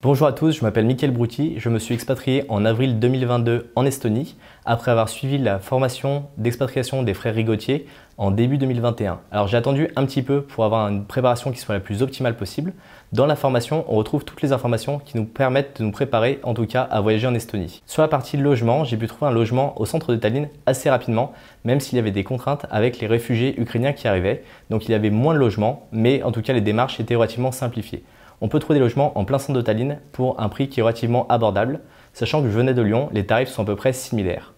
Bonjour à tous, je m'appelle Mickaël Brouti, je me suis expatrié en avril 2022 en Estonie après avoir suivi la formation d'expatriation des frères Rigotier en début 2021. Alors j'ai attendu un petit peu pour avoir une préparation qui soit la plus optimale possible. Dans la formation, on retrouve toutes les informations qui nous permettent de nous préparer en tout cas à voyager en Estonie. Sur la partie logement, j'ai pu trouver un logement au centre de Tallinn assez rapidement, même s'il y avait des contraintes avec les réfugiés ukrainiens qui arrivaient. Donc il y avait moins de logements, mais en tout cas les démarches étaient relativement simplifiées on peut trouver des logements en plein centre de Tallinn pour un prix qui est relativement abordable, sachant que je venais de Lyon, les tarifs sont à peu près similaires.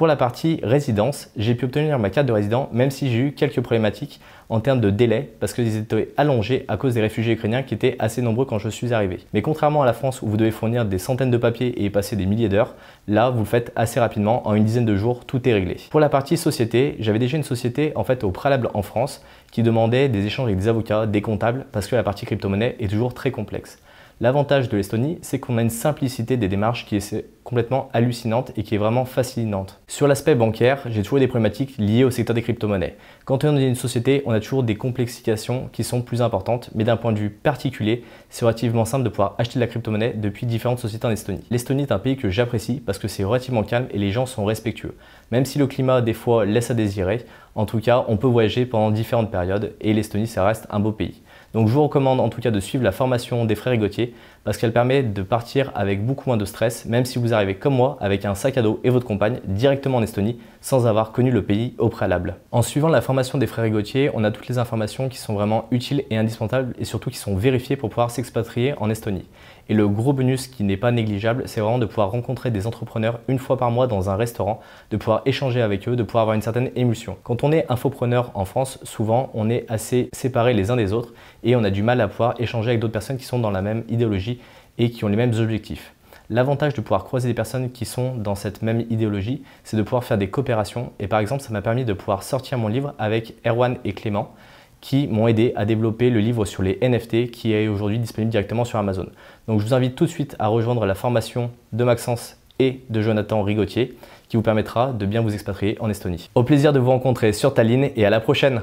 Pour la partie résidence, j'ai pu obtenir ma carte de résident même si j'ai eu quelques problématiques en termes de délai parce qu'ils étaient allongés à cause des réfugiés ukrainiens qui étaient assez nombreux quand je suis arrivé. Mais contrairement à la France où vous devez fournir des centaines de papiers et passer des milliers d'heures, là vous le faites assez rapidement, en une dizaine de jours, tout est réglé. Pour la partie société, j'avais déjà une société en fait au préalable en France qui demandait des échanges avec des avocats, des comptables parce que la partie crypto-monnaie est toujours très complexe. L'avantage de l'Estonie, c'est qu'on a une simplicité des démarches qui est complètement hallucinante et qui est vraiment fascinante. Sur l'aspect bancaire, j'ai toujours des problématiques liées au secteur des crypto-monnaies. Quand on est une société, on a toujours des complexifications qui sont plus importantes, mais d'un point de vue particulier, c'est relativement simple de pouvoir acheter de la crypto-monnaie depuis différentes sociétés en Estonie. L'Estonie est un pays que j'apprécie parce que c'est relativement calme et les gens sont respectueux. Même si le climat des fois laisse à désirer, en tout cas, on peut voyager pendant différentes périodes et l'Estonie, ça reste un beau pays. Donc je vous recommande en tout cas de suivre la formation des frères Gauthier parce qu'elle permet de partir avec beaucoup moins de stress, même si vous arrivez comme moi avec un sac à dos et votre compagne directement en Estonie sans avoir connu le pays au préalable. En suivant la formation des frères Gauthier, on a toutes les informations qui sont vraiment utiles et indispensables et surtout qui sont vérifiées pour pouvoir s'expatrier en Estonie. Et le gros bonus qui n'est pas négligeable, c'est vraiment de pouvoir rencontrer des entrepreneurs une fois par mois dans un restaurant, de pouvoir échanger avec eux, de pouvoir avoir une certaine émulsion. Quand on est infopreneur en France, souvent on est assez séparés les uns des autres et on a du mal à pouvoir échanger avec d'autres personnes qui sont dans la même idéologie et qui ont les mêmes objectifs. L'avantage de pouvoir croiser des personnes qui sont dans cette même idéologie, c'est de pouvoir faire des coopérations. Et par exemple, ça m'a permis de pouvoir sortir mon livre avec Erwan et Clément, qui m'ont aidé à développer le livre sur les NFT qui est aujourd'hui disponible directement sur Amazon. Donc je vous invite tout de suite à rejoindre la formation de Maxence et de Jonathan Rigotier qui vous permettra de bien vous expatrier en Estonie. Au plaisir de vous rencontrer sur Tallinn et à la prochaine